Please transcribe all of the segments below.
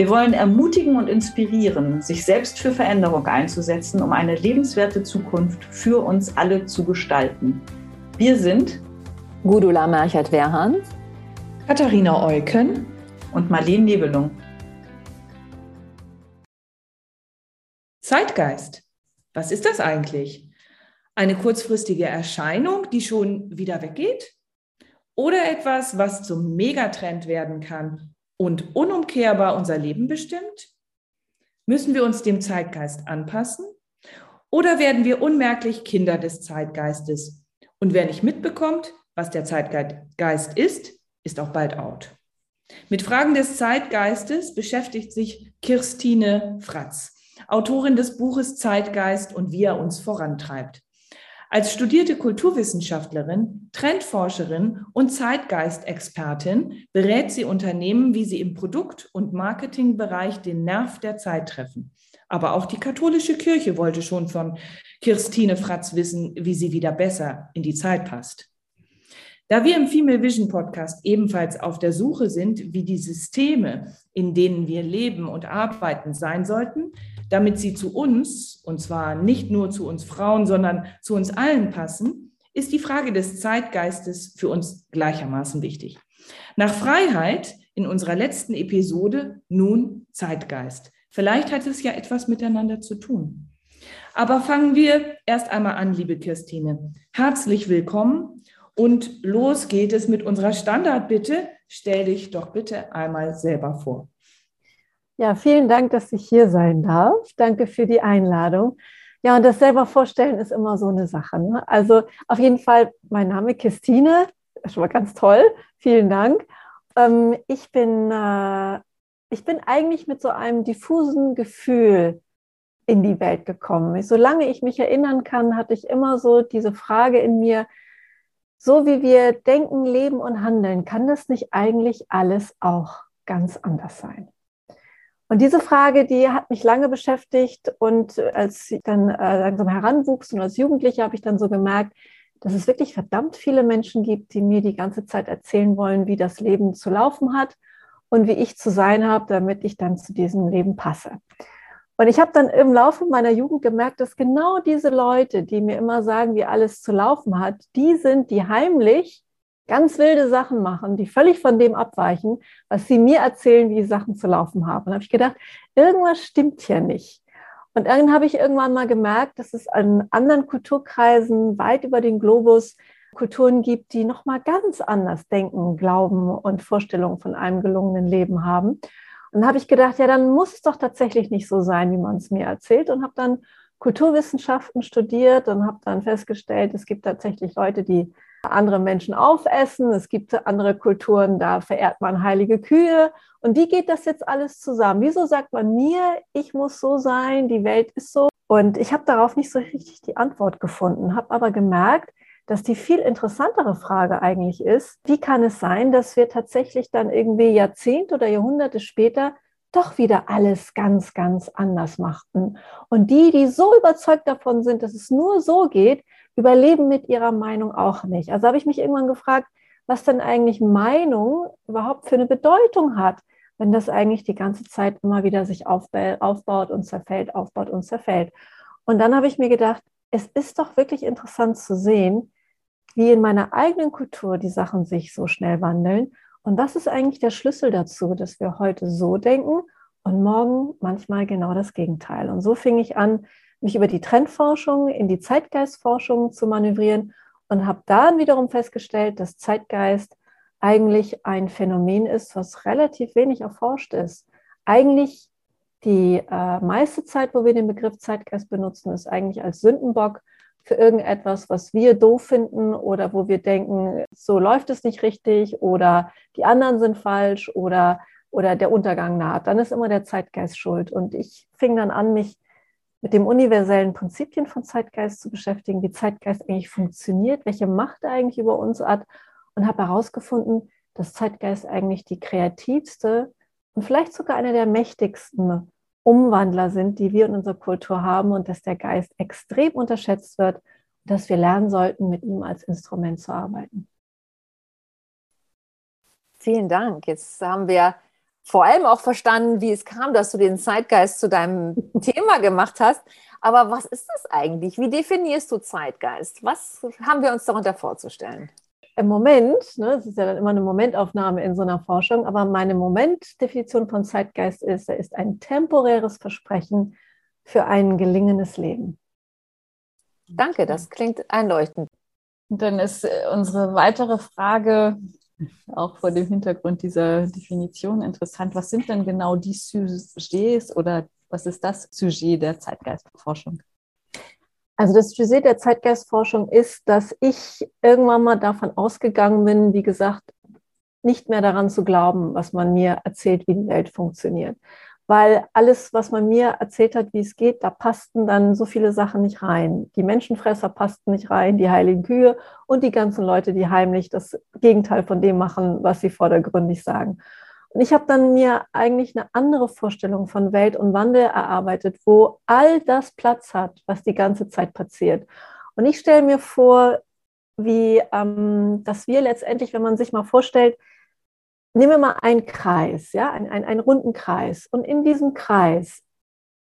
Wir wollen ermutigen und inspirieren, sich selbst für Veränderung einzusetzen, um eine lebenswerte Zukunft für uns alle zu gestalten. Wir sind Gudula Merchert-Werhahn, Katharina Eucken und Marlene Nebelung. Zeitgeist. Was ist das eigentlich? Eine kurzfristige Erscheinung, die schon wieder weggeht? Oder etwas, was zum Megatrend werden kann und unumkehrbar unser Leben bestimmt? Müssen wir uns dem Zeitgeist anpassen? Oder werden wir unmerklich Kinder des Zeitgeistes? Und wer nicht mitbekommt, was der Zeitgeist ist, ist auch bald out. Mit Fragen des Zeitgeistes beschäftigt sich Kirstine Fratz, Autorin des Buches Zeitgeist und wie er uns vorantreibt. Als studierte Kulturwissenschaftlerin, Trendforscherin und Zeitgeistexpertin berät sie Unternehmen, wie sie im Produkt- und Marketingbereich den Nerv der Zeit treffen. Aber auch die katholische Kirche wollte schon von Kirstine Fratz wissen, wie sie wieder besser in die Zeit passt. Da wir im Female Vision Podcast ebenfalls auf der Suche sind, wie die Systeme, in denen wir leben und arbeiten, sein sollten, damit sie zu uns, und zwar nicht nur zu uns Frauen, sondern zu uns allen passen, ist die Frage des Zeitgeistes für uns gleichermaßen wichtig. Nach Freiheit in unserer letzten Episode nun Zeitgeist. Vielleicht hat es ja etwas miteinander zu tun. Aber fangen wir erst einmal an, liebe Kirstine. Herzlich willkommen und los geht es mit unserer Standardbitte. Stell dich doch bitte einmal selber vor. Ja, vielen Dank, dass ich hier sein darf. Danke für die Einladung. Ja, und das selber vorstellen ist immer so eine Sache. Ne? Also auf jeden Fall, mein Name ist Christine, schon mal ganz toll. Vielen Dank. Ähm, ich, bin, äh, ich bin eigentlich mit so einem diffusen Gefühl in die Welt gekommen. Solange ich mich erinnern kann, hatte ich immer so diese Frage in mir, so wie wir denken, leben und handeln, kann das nicht eigentlich alles auch ganz anders sein? Und diese Frage, die hat mich lange beschäftigt und als ich dann äh, langsam heranwuchs und als Jugendliche habe ich dann so gemerkt, dass es wirklich verdammt viele Menschen gibt, die mir die ganze Zeit erzählen wollen, wie das Leben zu laufen hat und wie ich zu sein habe, damit ich dann zu diesem Leben passe. Und ich habe dann im Laufe meiner Jugend gemerkt, dass genau diese Leute, die mir immer sagen, wie alles zu laufen hat, die sind, die heimlich ganz wilde Sachen machen, die völlig von dem abweichen, was sie mir erzählen, wie die Sachen zu laufen haben. Und habe ich gedacht, irgendwas stimmt hier nicht. Und dann habe ich irgendwann mal gemerkt, dass es an anderen Kulturkreisen weit über den Globus Kulturen gibt, die nochmal ganz anders denken, glauben und Vorstellungen von einem gelungenen Leben haben. Und dann habe ich gedacht, ja, dann muss es doch tatsächlich nicht so sein, wie man es mir erzählt und habe dann Kulturwissenschaften studiert und habe dann festgestellt, es gibt tatsächlich Leute, die andere Menschen aufessen. Es gibt andere Kulturen, da verehrt man heilige Kühe. Und wie geht das jetzt alles zusammen? Wieso sagt man mir, ich muss so sein, die Welt ist so? Und ich habe darauf nicht so richtig die Antwort gefunden, habe aber gemerkt, dass die viel interessantere Frage eigentlich ist, wie kann es sein, dass wir tatsächlich dann irgendwie Jahrzehnte oder Jahrhunderte später doch wieder alles ganz, ganz anders machten. Und die, die so überzeugt davon sind, dass es nur so geht, überleben mit ihrer Meinung auch nicht. Also habe ich mich irgendwann gefragt, was denn eigentlich Meinung überhaupt für eine Bedeutung hat, wenn das eigentlich die ganze Zeit immer wieder sich aufbaut und zerfällt, aufbaut und zerfällt. Und dann habe ich mir gedacht, es ist doch wirklich interessant zu sehen, wie in meiner eigenen Kultur die Sachen sich so schnell wandeln. Und das ist eigentlich der Schlüssel dazu, dass wir heute so denken und morgen manchmal genau das Gegenteil. Und so fing ich an, mich über die Trendforschung in die Zeitgeistforschung zu manövrieren und habe dann wiederum festgestellt, dass Zeitgeist eigentlich ein Phänomen ist, was relativ wenig erforscht ist. Eigentlich die äh, meiste Zeit, wo wir den Begriff Zeitgeist benutzen, ist eigentlich als Sündenbock für irgendetwas, was wir doof finden oder wo wir denken, so läuft es nicht richtig oder die anderen sind falsch oder, oder der Untergang naht. Dann ist immer der Zeitgeist schuld. Und ich fing dann an, mich mit dem universellen Prinzipien von Zeitgeist zu beschäftigen, wie Zeitgeist eigentlich funktioniert, welche Macht er eigentlich über uns hat und habe herausgefunden, dass Zeitgeist eigentlich die kreativste und vielleicht sogar eine der mächtigsten Umwandler sind, die wir in unserer Kultur haben und dass der Geist extrem unterschätzt wird und dass wir lernen sollten, mit ihm als Instrument zu arbeiten. Vielen Dank. Jetzt haben wir vor allem auch verstanden, wie es kam, dass du den Zeitgeist zu deinem Thema gemacht hast. Aber was ist das eigentlich? Wie definierst du Zeitgeist? Was haben wir uns darunter vorzustellen? Im Moment, ne, es ist ja dann immer eine Momentaufnahme in so einer Forschung, aber meine Momentdefinition von Zeitgeist ist, er ist ein temporäres Versprechen für ein gelingendes Leben. Danke, das klingt einleuchtend. Und dann ist äh, unsere weitere Frage, auch vor dem Hintergrund dieser Definition interessant. Was sind denn genau die Sujets oder was ist das Sujet der Zeitgeistforschung? Also das Sujet der Zeitgeistforschung ist, dass ich irgendwann mal davon ausgegangen bin, wie gesagt, nicht mehr daran zu glauben, was man mir erzählt, wie die Welt funktioniert weil alles, was man mir erzählt hat, wie es geht, da passten dann so viele Sachen nicht rein. Die Menschenfresser passten nicht rein, die heiligen Kühe und die ganzen Leute, die heimlich das Gegenteil von dem machen, was sie vordergründig sagen. Und ich habe dann mir eigentlich eine andere Vorstellung von Welt und Wandel erarbeitet, wo all das Platz hat, was die ganze Zeit passiert. Und ich stelle mir vor, wie, ähm, dass wir letztendlich, wenn man sich mal vorstellt, nehmen wir mal einen Kreis, ja, einen, einen, einen runden Kreis. Und in diesem Kreis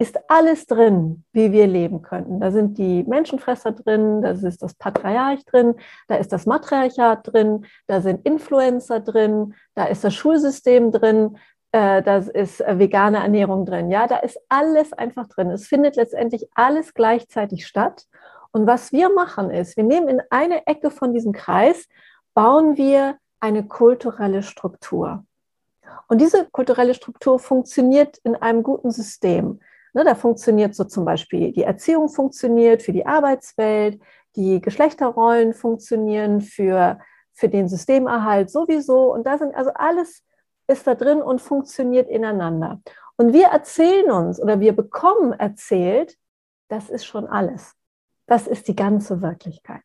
ist alles drin, wie wir leben könnten. Da sind die Menschenfresser drin, da ist das Patriarch drin, da ist das Matriarchat drin, da sind Influencer drin, da ist das Schulsystem drin, äh, da ist äh, vegane Ernährung drin. Ja, da ist alles einfach drin. Es findet letztendlich alles gleichzeitig statt. Und was wir machen ist, wir nehmen in eine Ecke von diesem Kreis, bauen wir eine kulturelle Struktur. Und diese kulturelle Struktur funktioniert in einem guten System. Ne, da funktioniert so zum Beispiel die Erziehung funktioniert für die Arbeitswelt, die Geschlechterrollen funktionieren für, für den Systemerhalt sowieso. Und da sind also alles ist da drin und funktioniert ineinander. Und wir erzählen uns oder wir bekommen erzählt, das ist schon alles. Das ist die ganze Wirklichkeit.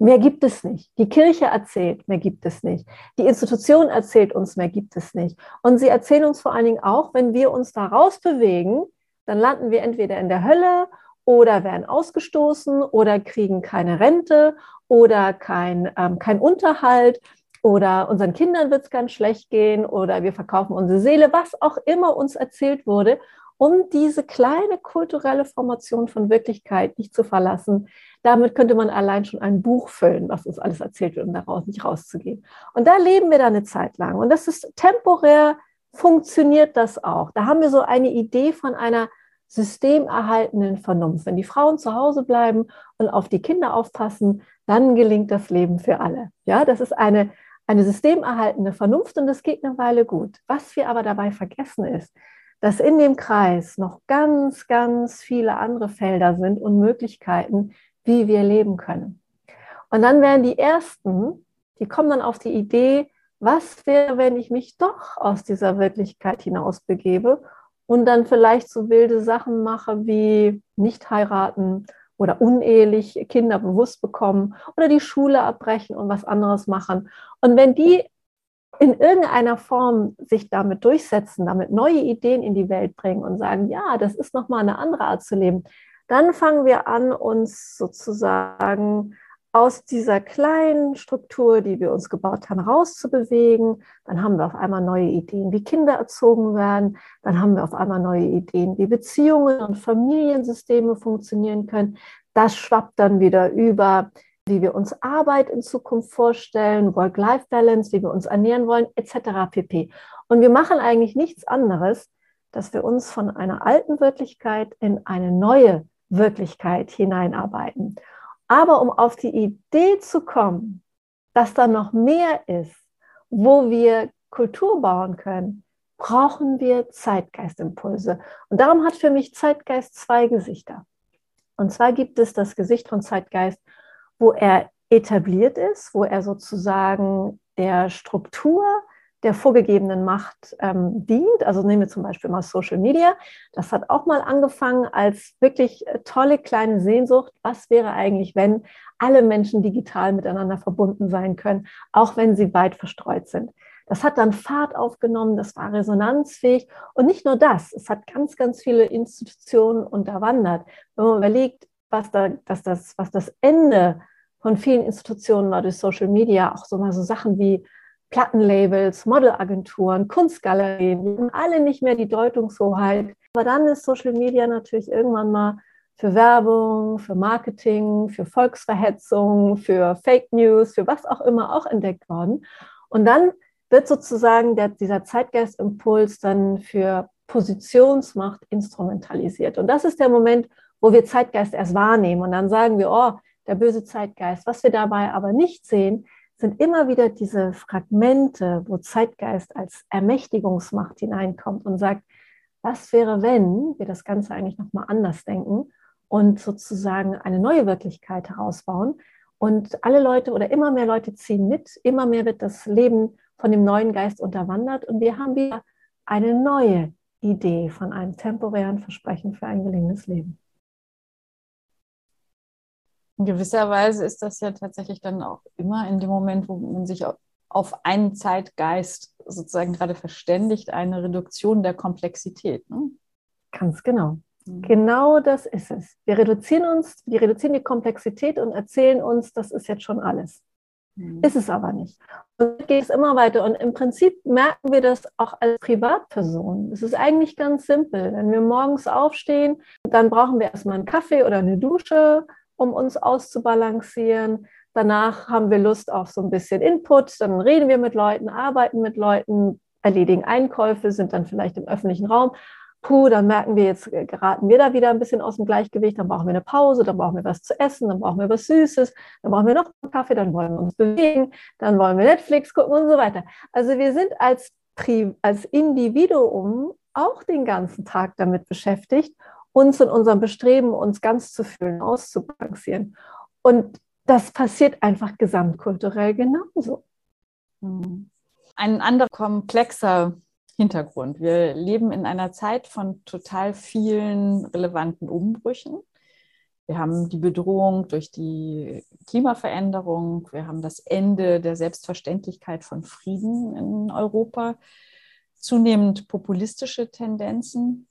Mehr gibt es nicht. Die Kirche erzählt, mehr gibt es nicht. Die Institution erzählt uns, mehr gibt es nicht. Und sie erzählen uns vor allen Dingen auch, wenn wir uns da rausbewegen, dann landen wir entweder in der Hölle oder werden ausgestoßen oder kriegen keine Rente oder kein, ähm, kein Unterhalt oder unseren Kindern wird es ganz schlecht gehen oder wir verkaufen unsere Seele, was auch immer uns erzählt wurde, um diese kleine kulturelle Formation von Wirklichkeit nicht zu verlassen, damit könnte man allein schon ein Buch füllen, was uns alles erzählt wird, um daraus nicht rauszugehen. Und da leben wir dann eine Zeit lang. Und das ist temporär, funktioniert das auch. Da haben wir so eine Idee von einer systemerhaltenden Vernunft. Wenn die Frauen zu Hause bleiben und auf die Kinder aufpassen, dann gelingt das Leben für alle. Ja, das ist eine, eine systemerhaltende Vernunft und das geht eine Weile gut. Was wir aber dabei vergessen ist, dass in dem Kreis noch ganz, ganz viele andere Felder sind und Möglichkeiten, wie wir leben können. Und dann werden die Ersten, die kommen dann auf die Idee, was wäre, wenn ich mich doch aus dieser Wirklichkeit hinaus begebe und dann vielleicht so wilde Sachen mache wie nicht heiraten oder unehelich Kinder bewusst bekommen oder die Schule abbrechen und was anderes machen. Und wenn die in irgendeiner Form sich damit durchsetzen, damit neue Ideen in die Welt bringen und sagen, ja, das ist nochmal eine andere Art zu leben, dann fangen wir an, uns sozusagen aus dieser kleinen Struktur, die wir uns gebaut haben, rauszubewegen. Dann haben wir auf einmal neue Ideen, wie Kinder erzogen werden. Dann haben wir auf einmal neue Ideen, wie Beziehungen und Familiensysteme funktionieren können. Das schwappt dann wieder über, wie wir uns Arbeit in Zukunft vorstellen, Work-Life-Balance, wie wir uns ernähren wollen, etc. pp. Und wir machen eigentlich nichts anderes, dass wir uns von einer alten Wirklichkeit in eine neue Wirklichkeit hineinarbeiten. Aber um auf die Idee zu kommen, dass da noch mehr ist, wo wir Kultur bauen können, brauchen wir Zeitgeistimpulse. Und darum hat für mich Zeitgeist zwei Gesichter. Und zwar gibt es das Gesicht von Zeitgeist, wo er etabliert ist, wo er sozusagen der Struktur der vorgegebenen Macht ähm, dient. Also nehmen wir zum Beispiel mal Social Media. Das hat auch mal angefangen als wirklich äh, tolle kleine Sehnsucht. Was wäre eigentlich, wenn alle Menschen digital miteinander verbunden sein können, auch wenn sie weit verstreut sind? Das hat dann Fahrt aufgenommen, das war resonanzfähig. Und nicht nur das, es hat ganz, ganz viele Institutionen unterwandert. Wenn man überlegt, was, da, dass das, was das Ende von vielen Institutionen war durch Social Media, auch so mal so Sachen wie Plattenlabels, Modelagenturen, Kunstgalerien, die haben alle nicht mehr die Deutungshoheit. Aber dann ist Social Media natürlich irgendwann mal für Werbung, für Marketing, für Volksverhetzung, für Fake News, für was auch immer auch entdeckt worden. Und dann wird sozusagen der, dieser Zeitgeistimpuls dann für Positionsmacht instrumentalisiert. Und das ist der Moment, wo wir Zeitgeist erst wahrnehmen. Und dann sagen wir, oh, der böse Zeitgeist. Was wir dabei aber nicht sehen, sind immer wieder diese Fragmente, wo Zeitgeist als Ermächtigungsmacht hineinkommt und sagt, was wäre, wenn wir das Ganze eigentlich nochmal anders denken und sozusagen eine neue Wirklichkeit herausbauen. Und alle Leute oder immer mehr Leute ziehen mit, immer mehr wird das Leben von dem neuen Geist unterwandert und wir haben wieder eine neue Idee von einem temporären Versprechen für ein gelingendes Leben. In gewisser Weise ist das ja tatsächlich dann auch immer in dem Moment, wo man sich auf einen Zeitgeist sozusagen gerade verständigt, eine Reduktion der Komplexität. Ne? Ganz genau. Mhm. Genau das ist es. Wir reduzieren uns, wir reduzieren die Komplexität und erzählen uns, das ist jetzt schon alles. Mhm. Ist es aber nicht. Und geht es immer weiter. Und im Prinzip merken wir das auch als Privatperson. Es ist eigentlich ganz simpel. Wenn wir morgens aufstehen, dann brauchen wir erstmal einen Kaffee oder eine Dusche um uns auszubalancieren. Danach haben wir Lust auf so ein bisschen Input, dann reden wir mit Leuten, arbeiten mit Leuten, erledigen Einkäufe, sind dann vielleicht im öffentlichen Raum. Puh, dann merken wir, jetzt geraten wir da wieder ein bisschen aus dem Gleichgewicht, dann brauchen wir eine Pause, dann brauchen wir was zu essen, dann brauchen wir was Süßes, dann brauchen wir noch einen Kaffee, dann wollen wir uns bewegen, dann wollen wir Netflix gucken und so weiter. Also wir sind als, als Individuum auch den ganzen Tag damit beschäftigt uns in unserem Bestreben, uns ganz zu fühlen, auszubalancieren. Und das passiert einfach gesamtkulturell genauso. Mhm. Ein anderer komplexer Hintergrund. Wir leben in einer Zeit von total vielen relevanten Umbrüchen. Wir haben die Bedrohung durch die Klimaveränderung. Wir haben das Ende der Selbstverständlichkeit von Frieden in Europa. Zunehmend populistische Tendenzen.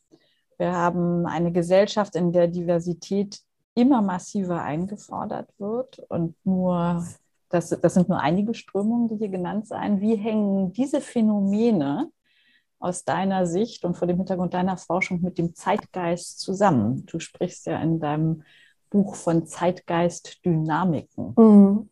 Wir haben eine Gesellschaft, in der Diversität immer massiver eingefordert wird und nur, das, das sind nur einige Strömungen, die hier genannt sein. Wie hängen diese Phänomene aus deiner Sicht und vor dem Hintergrund deiner Forschung mit dem Zeitgeist zusammen? Du sprichst ja in deinem Buch von Zeitgeistdynamiken. Mhm.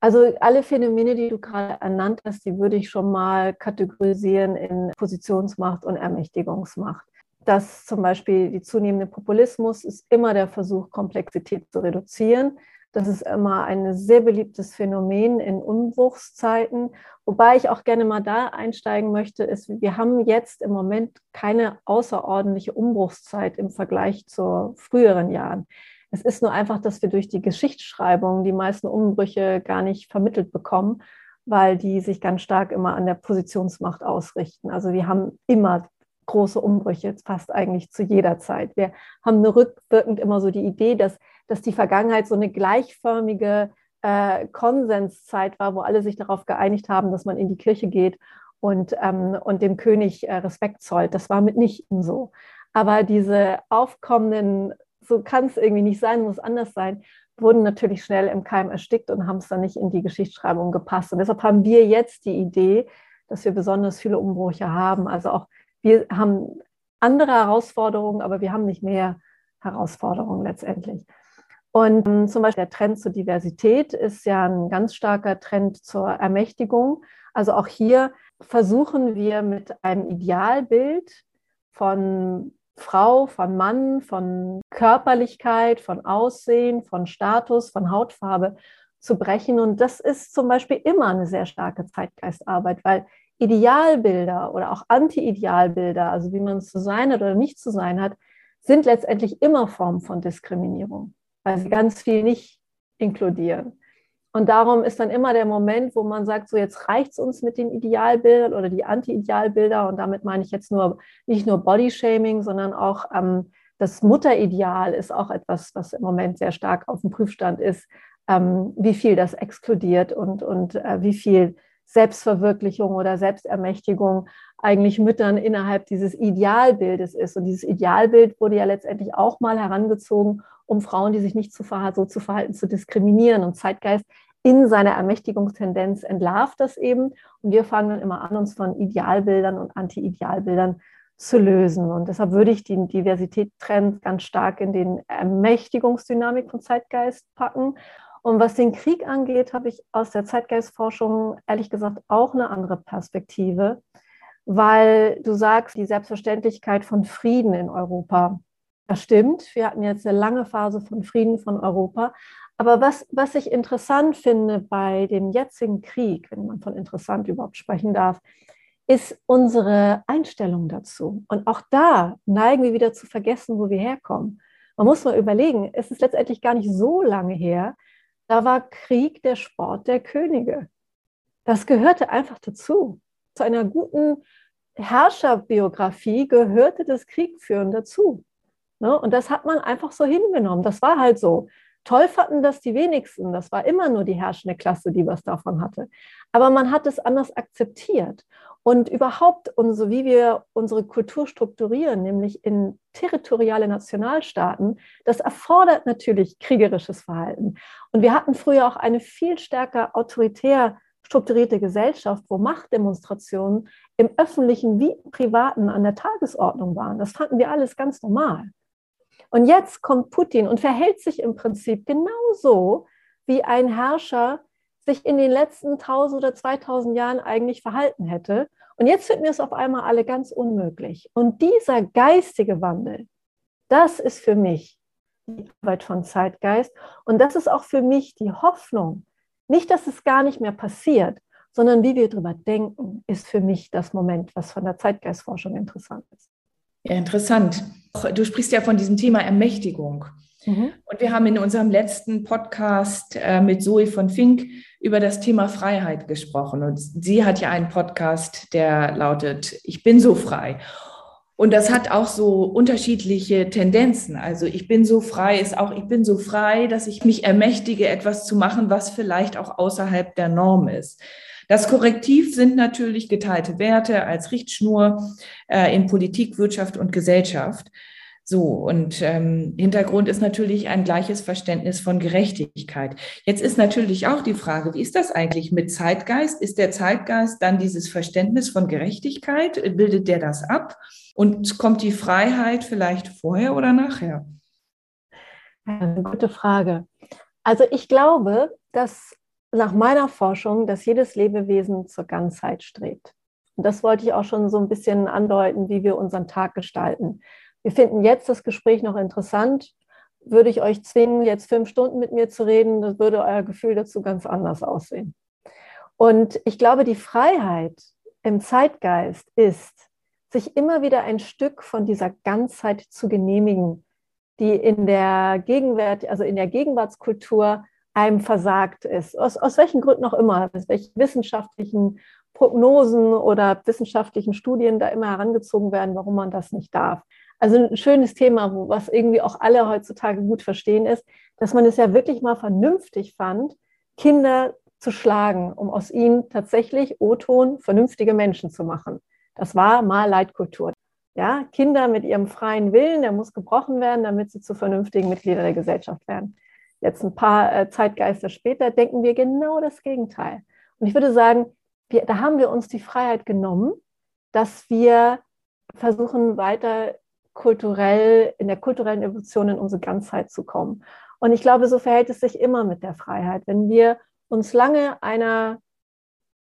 Also alle Phänomene, die du gerade ernannt hast, die würde ich schon mal kategorisieren in Positionsmacht und Ermächtigungsmacht dass zum Beispiel die zunehmende Populismus ist immer der Versuch, Komplexität zu reduzieren. Das ist immer ein sehr beliebtes Phänomen in Umbruchszeiten. Wobei ich auch gerne mal da einsteigen möchte, ist, wir haben jetzt im Moment keine außerordentliche Umbruchszeit im Vergleich zu früheren Jahren. Es ist nur einfach, dass wir durch die Geschichtsschreibung die meisten Umbrüche gar nicht vermittelt bekommen, weil die sich ganz stark immer an der Positionsmacht ausrichten. Also wir haben immer große Umbrüche, fast eigentlich zu jeder Zeit. Wir haben eine rückwirkend immer so die Idee, dass, dass die Vergangenheit so eine gleichförmige äh, Konsenszeit war, wo alle sich darauf geeinigt haben, dass man in die Kirche geht und, ähm, und dem König äh, Respekt zollt. Das war mitnichten so. Aber diese aufkommenden, so kann es irgendwie nicht sein, muss anders sein, wurden natürlich schnell im Keim erstickt und haben es dann nicht in die Geschichtsschreibung gepasst. Und deshalb haben wir jetzt die Idee, dass wir besonders viele Umbrüche haben. Also auch wir haben andere Herausforderungen, aber wir haben nicht mehr Herausforderungen letztendlich. Und ähm, zum Beispiel der Trend zur Diversität ist ja ein ganz starker Trend zur Ermächtigung. Also auch hier versuchen wir mit einem Idealbild von Frau, von Mann, von Körperlichkeit, von Aussehen, von Status, von Hautfarbe zu brechen. Und das ist zum Beispiel immer eine sehr starke Zeitgeistarbeit, weil Idealbilder oder auch Anti-Idealbilder, also wie man zu sein hat oder nicht zu sein hat, sind letztendlich immer Formen von Diskriminierung, weil sie ganz viel nicht inkludieren. Und darum ist dann immer der Moment, wo man sagt, so jetzt reicht es uns mit den Idealbildern oder die Anti-Idealbilder. Und damit meine ich jetzt nur nicht nur Bodyshaming, sondern auch ähm, das Mutterideal ist auch etwas, was im Moment sehr stark auf dem Prüfstand ist, ähm, wie viel das exkludiert und, und äh, wie viel Selbstverwirklichung oder Selbstermächtigung eigentlich Müttern innerhalb dieses Idealbildes ist. Und dieses Idealbild wurde ja letztendlich auch mal herangezogen, um Frauen, die sich nicht so zu verhalten, zu diskriminieren. Und Zeitgeist in seiner Ermächtigungstendenz entlarvt das eben. Und wir fangen dann immer an, uns von Idealbildern und Anti-Idealbildern zu lösen. Und deshalb würde ich den Diversitätstrend ganz stark in den Ermächtigungsdynamik von Zeitgeist packen. Und was den Krieg angeht, habe ich aus der Zeitgeistforschung ehrlich gesagt auch eine andere Perspektive, weil du sagst, die Selbstverständlichkeit von Frieden in Europa. Das stimmt. Wir hatten jetzt eine lange Phase von Frieden von Europa. Aber was, was ich interessant finde bei dem jetzigen Krieg, wenn man von interessant überhaupt sprechen darf, ist unsere Einstellung dazu. Und auch da neigen wir wieder zu vergessen, wo wir herkommen. Man muss mal überlegen, es ist letztendlich gar nicht so lange her, da war Krieg der Sport der Könige. Das gehörte einfach dazu. Zu einer guten Herrscherbiografie gehörte das Kriegführen dazu. Ne? Und das hat man einfach so hingenommen. Das war halt so. Toll fanden das die wenigsten. Das war immer nur die herrschende Klasse, die was davon hatte. Aber man hat es anders akzeptiert. Und überhaupt, unsere, wie wir unsere Kultur strukturieren, nämlich in territoriale Nationalstaaten, das erfordert natürlich kriegerisches Verhalten. Und wir hatten früher auch eine viel stärker autoritär strukturierte Gesellschaft, wo Machtdemonstrationen im öffentlichen wie im privaten an der Tagesordnung waren. Das fanden wir alles ganz normal. Und jetzt kommt Putin und verhält sich im Prinzip genauso, wie ein Herrscher sich in den letzten 1000 oder 2000 Jahren eigentlich verhalten hätte. Und jetzt finden wir es auf einmal alle ganz unmöglich. Und dieser geistige Wandel, das ist für mich die Arbeit von Zeitgeist. Und das ist auch für mich die Hoffnung. Nicht, dass es gar nicht mehr passiert, sondern wie wir darüber denken, ist für mich das Moment, was von der Zeitgeistforschung interessant ist. Ja, interessant. Du sprichst ja von diesem Thema Ermächtigung. Mhm. Und wir haben in unserem letzten Podcast äh, mit Zoe von Fink über das Thema Freiheit gesprochen. Und sie hat ja einen Podcast, der lautet, ich bin so frei. Und das hat auch so unterschiedliche Tendenzen. Also ich bin so frei ist auch, ich bin so frei, dass ich mich ermächtige, etwas zu machen, was vielleicht auch außerhalb der Norm ist. Das Korrektiv sind natürlich geteilte Werte als Richtschnur äh, in Politik, Wirtschaft und Gesellschaft. So, und ähm, Hintergrund ist natürlich ein gleiches Verständnis von Gerechtigkeit. Jetzt ist natürlich auch die Frage, wie ist das eigentlich mit Zeitgeist? Ist der Zeitgeist dann dieses Verständnis von Gerechtigkeit? Bildet der das ab? Und kommt die Freiheit vielleicht vorher oder nachher? Gute Frage. Also ich glaube, dass nach meiner Forschung, dass jedes Lebewesen zur Ganzheit strebt. Und das wollte ich auch schon so ein bisschen andeuten, wie wir unseren Tag gestalten. Wir finden jetzt das Gespräch noch interessant. Würde ich euch zwingen, jetzt fünf Stunden mit mir zu reden, das würde euer Gefühl dazu ganz anders aussehen. Und ich glaube, die Freiheit im Zeitgeist ist, sich immer wieder ein Stück von dieser Ganzheit zu genehmigen, die in der Gegenwart, also in der Gegenwartskultur einem versagt ist. Aus, aus welchen Gründen auch immer, aus welchen wissenschaftlichen Prognosen oder wissenschaftlichen Studien da immer herangezogen werden, warum man das nicht darf. Also ein schönes Thema, was irgendwie auch alle heutzutage gut verstehen ist, dass man es ja wirklich mal vernünftig fand, Kinder zu schlagen, um aus ihnen tatsächlich O-Ton vernünftige Menschen zu machen. Das war mal Leitkultur. Ja, Kinder mit ihrem freien Willen, der muss gebrochen werden, damit sie zu vernünftigen Mitgliedern der Gesellschaft werden. Jetzt ein paar äh, Zeitgeister später denken wir genau das Gegenteil. Und ich würde sagen, wir, da haben wir uns die Freiheit genommen, dass wir versuchen, weiter kulturell, in der kulturellen Evolution in unsere Ganzheit zu kommen. Und ich glaube, so verhält es sich immer mit der Freiheit. Wenn wir uns lange einer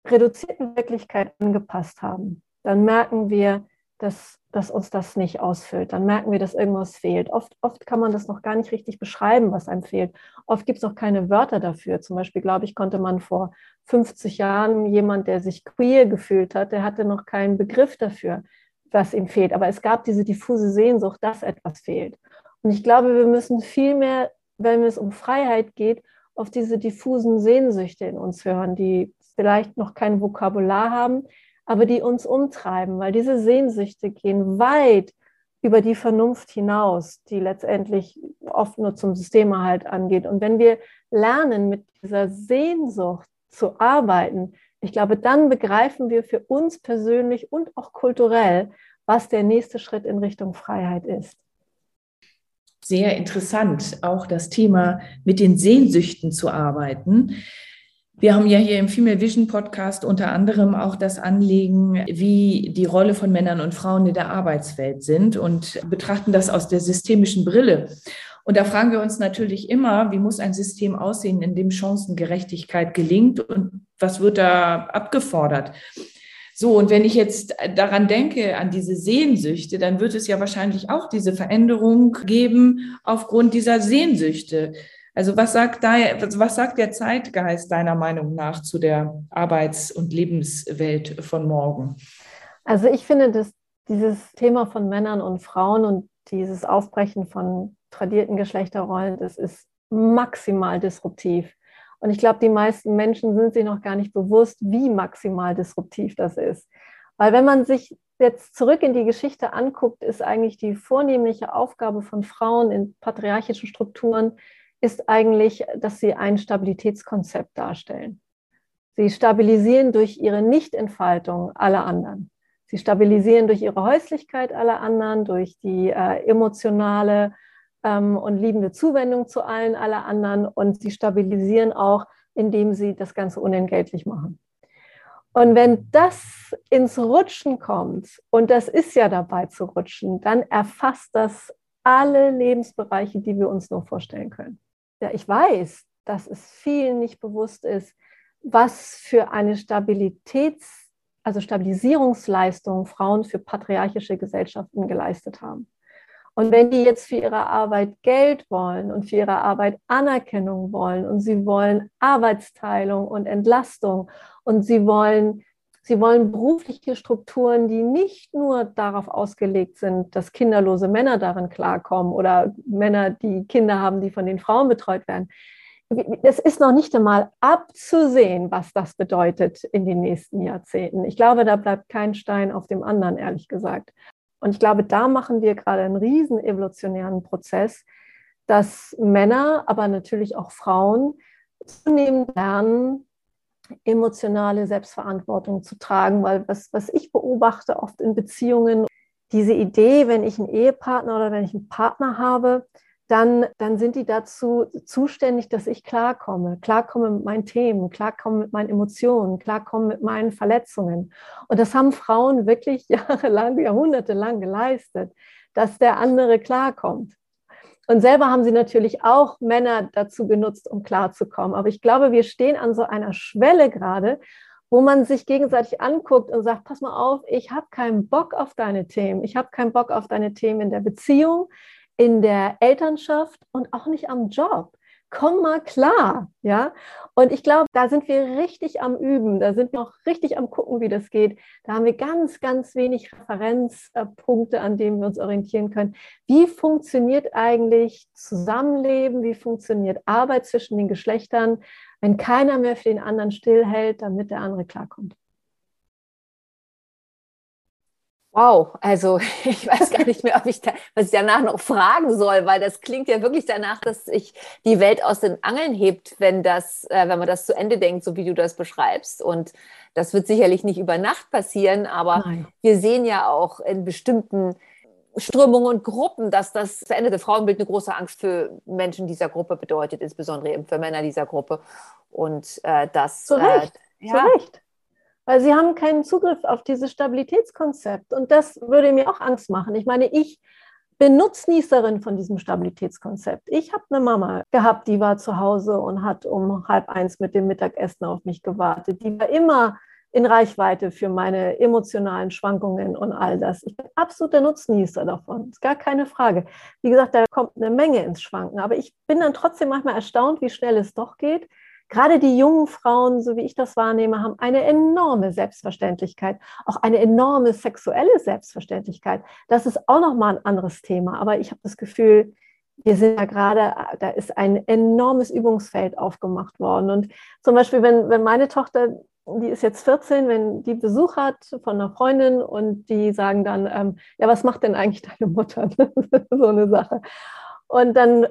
reduzierten Wirklichkeit angepasst haben, dann merken wir, dass, dass uns das nicht ausfüllt. Dann merken wir, dass irgendwas fehlt. Oft, oft kann man das noch gar nicht richtig beschreiben, was einem fehlt. Oft gibt es auch keine Wörter dafür. Zum Beispiel, glaube ich, konnte man vor 50 Jahren jemand, der sich queer gefühlt hat, der hatte noch keinen Begriff dafür was ihm fehlt. Aber es gab diese diffuse Sehnsucht, dass etwas fehlt. Und ich glaube, wir müssen viel mehr, wenn es um Freiheit geht, auf diese diffusen Sehnsüchte in uns hören, die vielleicht noch kein Vokabular haben, aber die uns umtreiben, weil diese Sehnsüchte gehen weit über die Vernunft hinaus, die letztendlich oft nur zum Systemerhalt angeht. Und wenn wir lernen, mit dieser Sehnsucht zu arbeiten, ich glaube, dann begreifen wir für uns persönlich und auch kulturell, was der nächste Schritt in Richtung Freiheit ist. Sehr interessant, auch das Thema mit den Sehnsüchten zu arbeiten. Wir haben ja hier im Female Vision Podcast unter anderem auch das Anliegen, wie die Rolle von Männern und Frauen in der Arbeitswelt sind und betrachten das aus der systemischen Brille. Und da fragen wir uns natürlich immer, wie muss ein System aussehen, in dem Chancengerechtigkeit gelingt und was wird da abgefordert? So, und wenn ich jetzt daran denke, an diese Sehnsüchte, dann wird es ja wahrscheinlich auch diese Veränderung geben aufgrund dieser Sehnsüchte. Also was sagt, da, was sagt der Zeitgeist deiner Meinung nach zu der Arbeits- und Lebenswelt von morgen? Also ich finde, dass dieses Thema von Männern und Frauen und dieses Aufbrechen von tradierten Geschlechterrollen, das ist maximal disruptiv. Und ich glaube, die meisten Menschen sind sich noch gar nicht bewusst, wie maximal disruptiv das ist. Weil wenn man sich jetzt zurück in die Geschichte anguckt, ist eigentlich die vornehmliche Aufgabe von Frauen in patriarchischen Strukturen, ist eigentlich, dass sie ein Stabilitätskonzept darstellen. Sie stabilisieren durch ihre Nichtentfaltung alle anderen. Sie stabilisieren durch ihre Häuslichkeit alle anderen, durch die äh, emotionale ähm, und liebende Zuwendung zu allen alle anderen und sie stabilisieren auch, indem sie das Ganze unentgeltlich machen. Und wenn das ins Rutschen kommt, und das ist ja dabei zu rutschen, dann erfasst das alle Lebensbereiche, die wir uns nur vorstellen können ja, ich weiß, dass es vielen nicht bewusst ist, was für eine Stabilitäts-, also Stabilisierungsleistung Frauen für patriarchische Gesellschaften geleistet haben. Und wenn die jetzt für ihre Arbeit Geld wollen und für ihre Arbeit Anerkennung wollen und sie wollen Arbeitsteilung und Entlastung und sie wollen Sie wollen berufliche Strukturen, die nicht nur darauf ausgelegt sind, dass kinderlose Männer darin klarkommen oder Männer, die Kinder haben, die von den Frauen betreut werden. Es ist noch nicht einmal abzusehen, was das bedeutet in den nächsten Jahrzehnten. Ich glaube, da bleibt kein Stein auf dem anderen, ehrlich gesagt. Und ich glaube, da machen wir gerade einen riesen evolutionären Prozess, dass Männer, aber natürlich auch Frauen zunehmend lernen, emotionale Selbstverantwortung zu tragen, weil was, was ich beobachte oft in Beziehungen, diese Idee, wenn ich einen Ehepartner oder wenn ich einen Partner habe, dann, dann sind die dazu zuständig, dass ich klarkomme, klarkomme mit meinen Themen, klarkomme mit meinen Emotionen, klarkomme mit meinen Verletzungen. Und das haben Frauen wirklich jahrelang, jahrhundertelang geleistet, dass der andere klarkommt. Und selber haben sie natürlich auch Männer dazu genutzt, um klarzukommen. Aber ich glaube, wir stehen an so einer Schwelle gerade, wo man sich gegenseitig anguckt und sagt, pass mal auf, ich habe keinen Bock auf deine Themen. Ich habe keinen Bock auf deine Themen in der Beziehung, in der Elternschaft und auch nicht am Job komm mal klar, ja. Und ich glaube, da sind wir richtig am Üben, da sind wir auch richtig am Gucken, wie das geht. Da haben wir ganz, ganz wenig Referenzpunkte, an denen wir uns orientieren können. Wie funktioniert eigentlich Zusammenleben? Wie funktioniert Arbeit zwischen den Geschlechtern, wenn keiner mehr für den anderen stillhält, damit der andere klarkommt? Wow, also ich weiß gar nicht mehr, ob ich da, was ich danach noch fragen soll, weil das klingt ja wirklich danach, dass sich die Welt aus den Angeln hebt, wenn das, äh, wenn man das zu Ende denkt, so wie du das beschreibst. Und das wird sicherlich nicht über Nacht passieren, aber Nein. wir sehen ja auch in bestimmten Strömungen und Gruppen, dass das veränderte Frauenbild eine große Angst für Menschen dieser Gruppe bedeutet, insbesondere eben für Männer dieser Gruppe. Und äh, das. Zu Recht. Äh, ja, zu Recht weil sie haben keinen Zugriff auf dieses Stabilitätskonzept. Und das würde mir auch Angst machen. Ich meine, ich bin Nutznießerin von diesem Stabilitätskonzept. Ich habe eine Mama gehabt, die war zu Hause und hat um halb eins mit dem Mittagessen auf mich gewartet. Die war immer in Reichweite für meine emotionalen Schwankungen und all das. Ich bin absoluter Nutznießer davon, ist gar keine Frage. Wie gesagt, da kommt eine Menge ins Schwanken, aber ich bin dann trotzdem manchmal erstaunt, wie schnell es doch geht gerade die jungen Frauen, so wie ich das wahrnehme, haben eine enorme Selbstverständlichkeit, auch eine enorme sexuelle Selbstverständlichkeit. Das ist auch nochmal ein anderes Thema. Aber ich habe das Gefühl, wir sind ja gerade, da ist ein enormes Übungsfeld aufgemacht worden. Und zum Beispiel, wenn, wenn meine Tochter, die ist jetzt 14, wenn die Besuch hat von einer Freundin und die sagen dann, ähm, ja, was macht denn eigentlich deine Mutter? so eine Sache. Und dann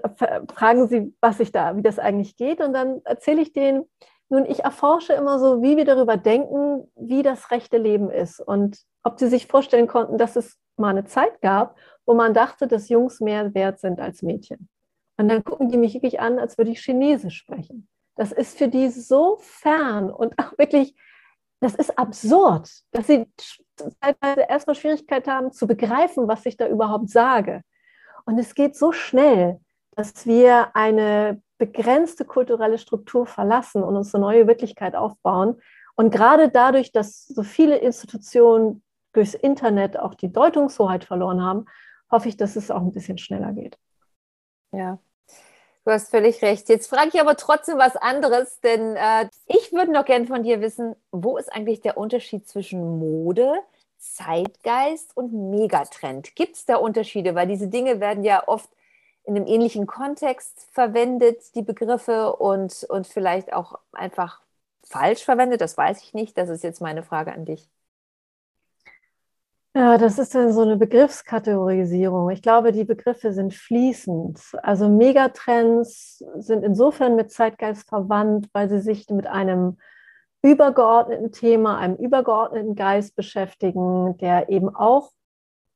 fragen sie, was ich da, wie das eigentlich geht. Und dann erzähle ich denen, nun, ich erforsche immer so, wie wir darüber denken, wie das rechte Leben ist und ob sie sich vorstellen konnten, dass es mal eine Zeit gab, wo man dachte, dass Jungs mehr wert sind als Mädchen. Und dann gucken die mich wirklich an, als würde ich Chinesisch sprechen. Das ist für die so fern und auch wirklich, das ist absurd, dass sie teilweise erstmal Schwierigkeit haben zu begreifen, was ich da überhaupt sage. Und es geht so schnell, dass wir eine begrenzte kulturelle Struktur verlassen und uns eine neue Wirklichkeit aufbauen. Und gerade dadurch, dass so viele Institutionen durchs Internet auch die Deutungshoheit verloren haben, hoffe ich, dass es auch ein bisschen schneller geht. Ja, du hast völlig recht. Jetzt frage ich aber trotzdem was anderes, denn äh, ich würde noch gerne von dir wissen, wo ist eigentlich der Unterschied zwischen Mode, Zeitgeist und Megatrend? Gibt es da Unterschiede? Weil diese Dinge werden ja oft in einem ähnlichen Kontext verwendet, die Begriffe, und, und vielleicht auch einfach falsch verwendet. Das weiß ich nicht. Das ist jetzt meine Frage an dich. Ja, das ist dann so eine Begriffskategorisierung. Ich glaube, die Begriffe sind fließend. Also Megatrends sind insofern mit Zeitgeist verwandt, weil sie sich mit einem übergeordneten Thema, einem übergeordneten Geist beschäftigen, der eben auch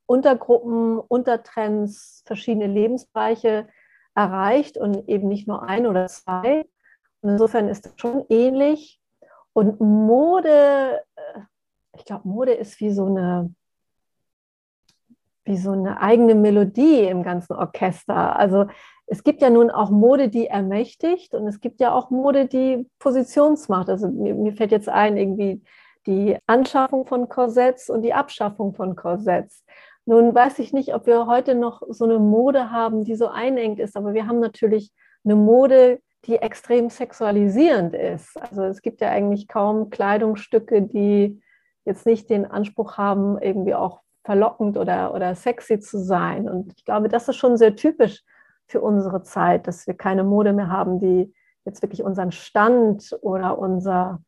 Untergruppen, Untertrends, verschiedene Lebensbereiche erreicht und eben nicht nur ein oder zwei. Und insofern ist das schon ähnlich. Und Mode, äh, ich glaube, Mode ist wie so eine wie so eine eigene Melodie im ganzen Orchester. Also es gibt ja nun auch Mode, die ermächtigt und es gibt ja auch Mode, die Positionsmacht. Also mir, mir fällt jetzt ein, irgendwie die Anschaffung von Korsetts und die Abschaffung von Korsetts. Nun weiß ich nicht, ob wir heute noch so eine Mode haben, die so einengt ist, aber wir haben natürlich eine Mode, die extrem sexualisierend ist. Also es gibt ja eigentlich kaum Kleidungsstücke, die jetzt nicht den Anspruch haben, irgendwie auch verlockend oder, oder sexy zu sein. Und ich glaube, das ist schon sehr typisch für unsere Zeit, dass wir keine Mode mehr haben, die jetzt wirklich unseren Stand oder unser,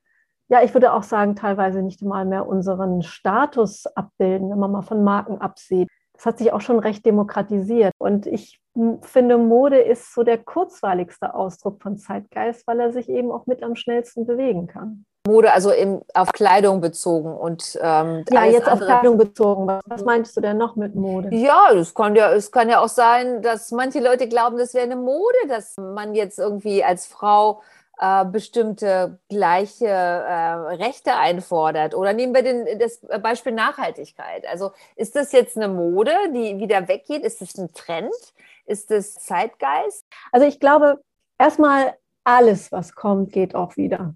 ja, ich würde auch sagen, teilweise nicht mal mehr unseren Status abbilden, wenn man mal von Marken absieht. Das hat sich auch schon recht demokratisiert. Und ich finde, Mode ist so der kurzweiligste Ausdruck von Zeitgeist, weil er sich eben auch mit am schnellsten bewegen kann. Mode, also im, auf Kleidung bezogen und ähm, ja, jetzt andere. auf Kleidung bezogen. Was, was meinst du denn noch mit Mode? Ja, es kann ja, es kann ja auch sein, dass manche Leute glauben, das wäre eine Mode, dass man jetzt irgendwie als Frau äh, bestimmte gleiche äh, Rechte einfordert. Oder nehmen wir den, das Beispiel Nachhaltigkeit. Also ist das jetzt eine Mode, die wieder weggeht? Ist das ein Trend? Ist das Zeitgeist? Also ich glaube, erstmal alles, was kommt, geht auch wieder.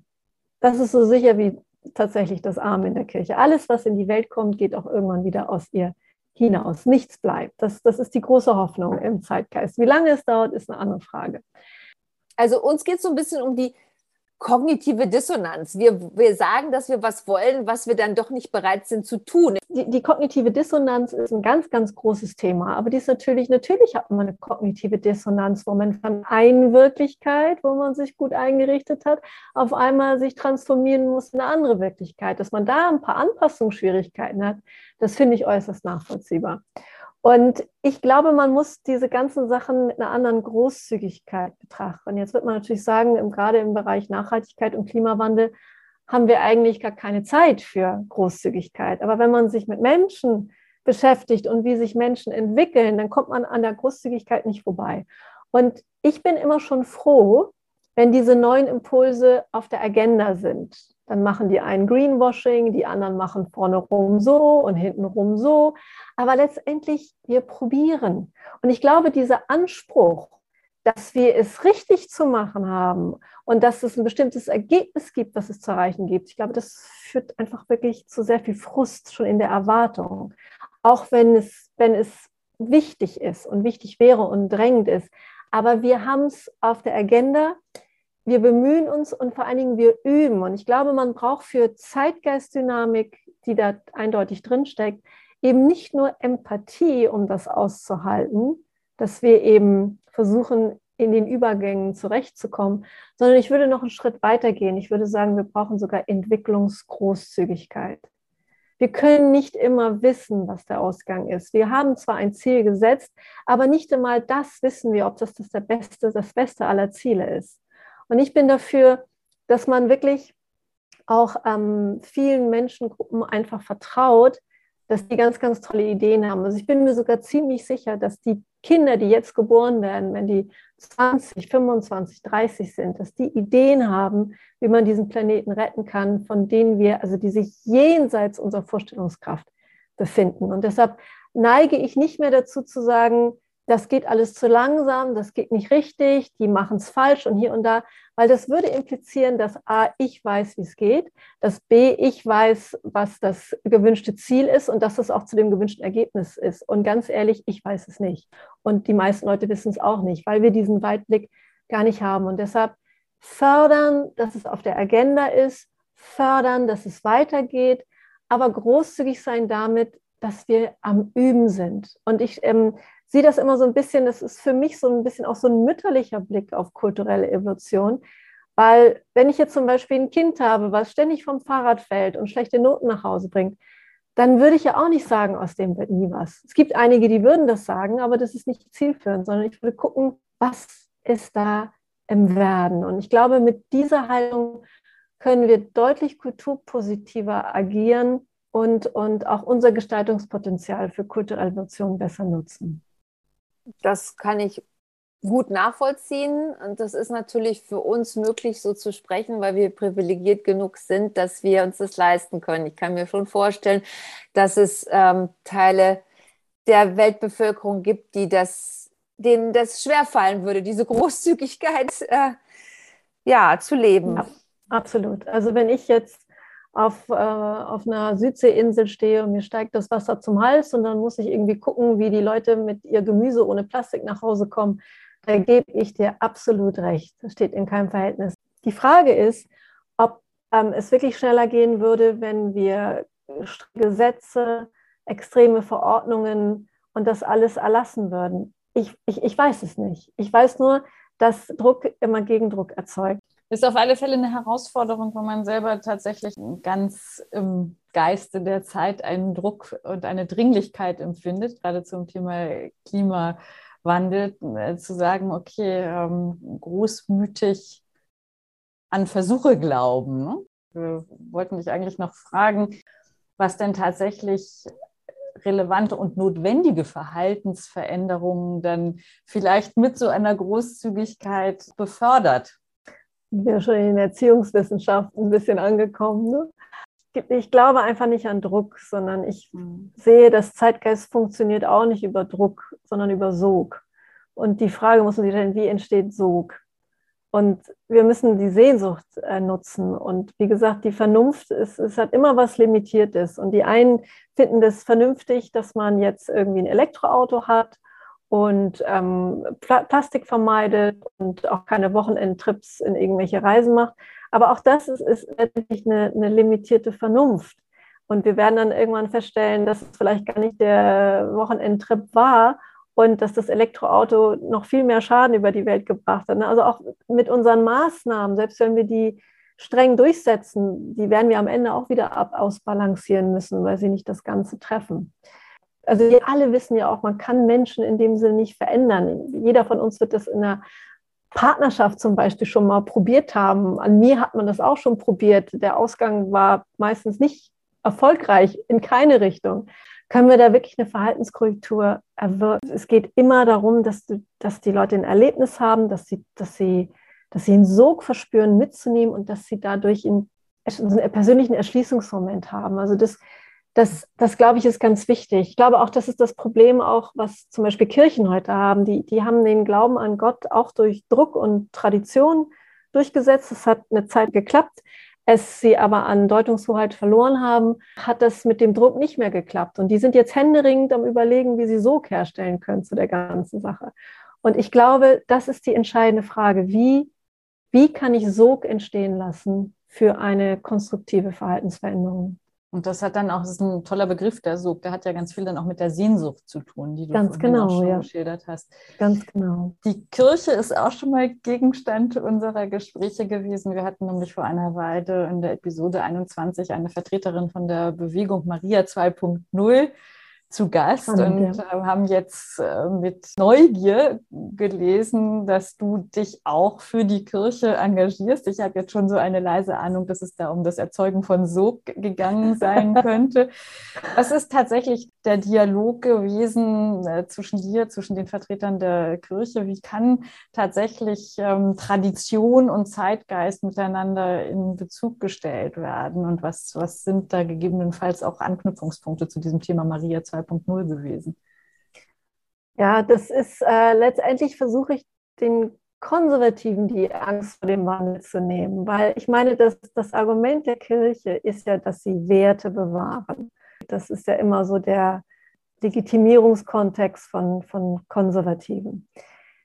Das ist so sicher wie tatsächlich das Arm in der Kirche. Alles, was in die Welt kommt, geht auch irgendwann wieder aus ihr hinaus. Nichts bleibt. Das, das ist die große Hoffnung im Zeitgeist. Wie lange es dauert, ist eine andere Frage. Also uns geht es so ein bisschen um die kognitive Dissonanz. Wir, wir sagen, dass wir was wollen, was wir dann doch nicht bereit sind zu tun. Die, die, kognitive Dissonanz ist ein ganz, ganz großes Thema. Aber die ist natürlich, natürlich hat man eine kognitive Dissonanz, wo man von einer Wirklichkeit, wo man sich gut eingerichtet hat, auf einmal sich transformieren muss in eine andere Wirklichkeit. Dass man da ein paar Anpassungsschwierigkeiten hat, das finde ich äußerst nachvollziehbar. Und ich glaube, man muss diese ganzen Sachen mit einer anderen Großzügigkeit betrachten. Jetzt wird man natürlich sagen, gerade im Bereich Nachhaltigkeit und Klimawandel haben wir eigentlich gar keine Zeit für Großzügigkeit. Aber wenn man sich mit Menschen beschäftigt und wie sich Menschen entwickeln, dann kommt man an der Großzügigkeit nicht vorbei. Und ich bin immer schon froh, wenn diese neuen Impulse auf der Agenda sind. Dann machen die einen Greenwashing, die anderen machen vorne rum so und hinten rum so. Aber letztendlich, wir probieren. Und ich glaube, dieser Anspruch, dass wir es richtig zu machen haben und dass es ein bestimmtes Ergebnis gibt, was es zu erreichen gibt, ich glaube, das führt einfach wirklich zu sehr viel Frust schon in der Erwartung. Auch wenn es, wenn es wichtig ist und wichtig wäre und drängend ist. Aber wir haben es auf der Agenda wir bemühen uns und vor allen Dingen wir üben. Und ich glaube, man braucht für Zeitgeistdynamik, die da eindeutig drinsteckt, eben nicht nur Empathie, um das auszuhalten, dass wir eben versuchen, in den Übergängen zurechtzukommen, sondern ich würde noch einen Schritt weiter gehen. Ich würde sagen, wir brauchen sogar Entwicklungsgroßzügigkeit. Wir können nicht immer wissen, was der Ausgang ist. Wir haben zwar ein Ziel gesetzt, aber nicht einmal das wissen wir, ob das das, der beste, das Beste aller Ziele ist. Und ich bin dafür, dass man wirklich auch ähm, vielen Menschengruppen einfach vertraut, dass die ganz, ganz tolle Ideen haben. Also ich bin mir sogar ziemlich sicher, dass die Kinder, die jetzt geboren werden, wenn die 20, 25, 30 sind, dass die Ideen haben, wie man diesen Planeten retten kann, von denen wir, also die sich jenseits unserer Vorstellungskraft befinden. Und deshalb neige ich nicht mehr dazu zu sagen, das geht alles zu langsam, das geht nicht richtig, die machen es falsch und hier und da, weil das würde implizieren, dass A, ich weiß, wie es geht, dass B, ich weiß, was das gewünschte Ziel ist und dass es auch zu dem gewünschten Ergebnis ist. Und ganz ehrlich, ich weiß es nicht. Und die meisten Leute wissen es auch nicht, weil wir diesen Weitblick gar nicht haben. Und deshalb fördern, dass es auf der Agenda ist, fördern, dass es weitergeht, aber großzügig sein damit, dass wir am Üben sind. Und ich ähm, sehe das immer so ein bisschen, das ist für mich so ein bisschen auch so ein mütterlicher Blick auf kulturelle Evolution. Weil wenn ich jetzt zum Beispiel ein Kind habe, was ständig vom Fahrrad fällt und schlechte Noten nach Hause bringt, dann würde ich ja auch nicht sagen, aus dem wird nie was. Es gibt einige, die würden das sagen, aber das ist nicht zielführend, sondern ich würde gucken, was ist da im Werden. Und ich glaube, mit dieser Haltung können wir deutlich kulturpositiver agieren und, und auch unser Gestaltungspotenzial für kulturelle Evolution besser nutzen. Das kann ich gut nachvollziehen. Und das ist natürlich für uns möglich, so zu sprechen, weil wir privilegiert genug sind, dass wir uns das leisten können. Ich kann mir schon vorstellen, dass es ähm, Teile der Weltbevölkerung gibt, die das, denen das schwerfallen würde, diese Großzügigkeit äh, ja, zu leben. Ja, absolut. Also wenn ich jetzt auf, äh, auf einer Südseeinsel stehe und mir steigt das Wasser zum Hals und dann muss ich irgendwie gucken, wie die Leute mit ihr Gemüse ohne Plastik nach Hause kommen, da gebe ich dir absolut recht. Das steht in keinem Verhältnis. Die Frage ist, ob ähm, es wirklich schneller gehen würde, wenn wir Gesetze, extreme Verordnungen und das alles erlassen würden. Ich, ich, ich weiß es nicht. Ich weiß nur, dass Druck immer Gegendruck erzeugt. Ist auf alle Fälle eine Herausforderung, wenn man selber tatsächlich ganz im Geiste der Zeit einen Druck und eine Dringlichkeit empfindet, gerade zum Thema Klimawandel, äh, zu sagen, okay, ähm, großmütig an Versuche glauben. Ne? Wir wollten dich eigentlich noch fragen, was denn tatsächlich relevante und notwendige Verhaltensveränderungen dann vielleicht mit so einer Großzügigkeit befördert ja schon in den Erziehungswissenschaften ein bisschen angekommen. Ne? Ich glaube einfach nicht an Druck, sondern ich mhm. sehe, dass Zeitgeist funktioniert auch nicht über Druck, sondern über Sog. Und die Frage muss man sich stellen, wie entsteht Sog? Und wir müssen die Sehnsucht äh, nutzen. Und wie gesagt, die Vernunft ist, es hat immer was Limitiertes. Und die einen finden das vernünftig, dass man jetzt irgendwie ein Elektroauto hat und ähm, Pla Plastik vermeidet und auch keine Wochenendtrips in irgendwelche Reisen macht. Aber auch das ist, ist letztendlich eine, eine limitierte Vernunft. Und wir werden dann irgendwann feststellen, dass es vielleicht gar nicht der Wochenendtrip war und dass das Elektroauto noch viel mehr Schaden über die Welt gebracht hat. Ne? Also auch mit unseren Maßnahmen, selbst wenn wir die streng durchsetzen, die werden wir am Ende auch wieder ausbalancieren müssen, weil sie nicht das Ganze treffen also wir alle wissen ja auch, man kann Menschen in dem Sinne nicht verändern. Jeder von uns wird das in einer Partnerschaft zum Beispiel schon mal probiert haben. An mir hat man das auch schon probiert. Der Ausgang war meistens nicht erfolgreich in keine Richtung. Können wir da wirklich eine Verhaltenskorrektur erwirken? Es geht immer darum, dass, du, dass die Leute ein Erlebnis haben, dass sie, dass, sie, dass sie einen Sog verspüren, mitzunehmen und dass sie dadurch einen, einen persönlichen Erschließungsmoment haben. Also das, das, das glaube ich, ist ganz wichtig. Ich glaube auch, das ist das Problem auch, was zum Beispiel Kirchen heute haben. Die, die haben den Glauben an Gott auch durch Druck und Tradition durchgesetzt. Es hat eine Zeit geklappt. Es sie aber an Deutungshoheit verloren haben, hat das mit dem Druck nicht mehr geklappt. Und die sind jetzt händeringend am Überlegen, wie sie Sog herstellen können zu der ganzen Sache. Und ich glaube, das ist die entscheidende Frage. Wie, wie kann ich Sog entstehen lassen für eine konstruktive Verhaltensveränderung? Und das hat dann auch, das ist ein toller Begriff, der Sog, der hat ja ganz viel dann auch mit der Sehnsucht zu tun, die du ganz genau, auch schon ja. geschildert hast. Ganz genau. Die Kirche ist auch schon mal Gegenstand unserer Gespräche gewesen. Wir hatten nämlich vor einer Weile in der Episode 21 eine Vertreterin von der Bewegung Maria 2.0 zu Gast Spannend, und ja. Äh, haben jetzt äh, mit Neugier gelesen, dass du dich auch für die Kirche engagierst. Ich habe jetzt schon so eine leise Ahnung, dass es da um das Erzeugen von Sog gegangen sein könnte. Was ist tatsächlich der Dialog gewesen äh, zwischen dir, zwischen den Vertretern der Kirche? Wie kann tatsächlich ähm, Tradition und Zeitgeist miteinander in Bezug gestellt werden? Und was, was sind da gegebenenfalls auch Anknüpfungspunkte zu diesem Thema Maria 2? 2.0 gewesen? Ja, das ist äh, letztendlich versuche ich den Konservativen die Angst vor dem Wandel zu nehmen, weil ich meine, dass das Argument der Kirche ist ja, dass sie Werte bewahren. Das ist ja immer so der Legitimierungskontext von, von Konservativen.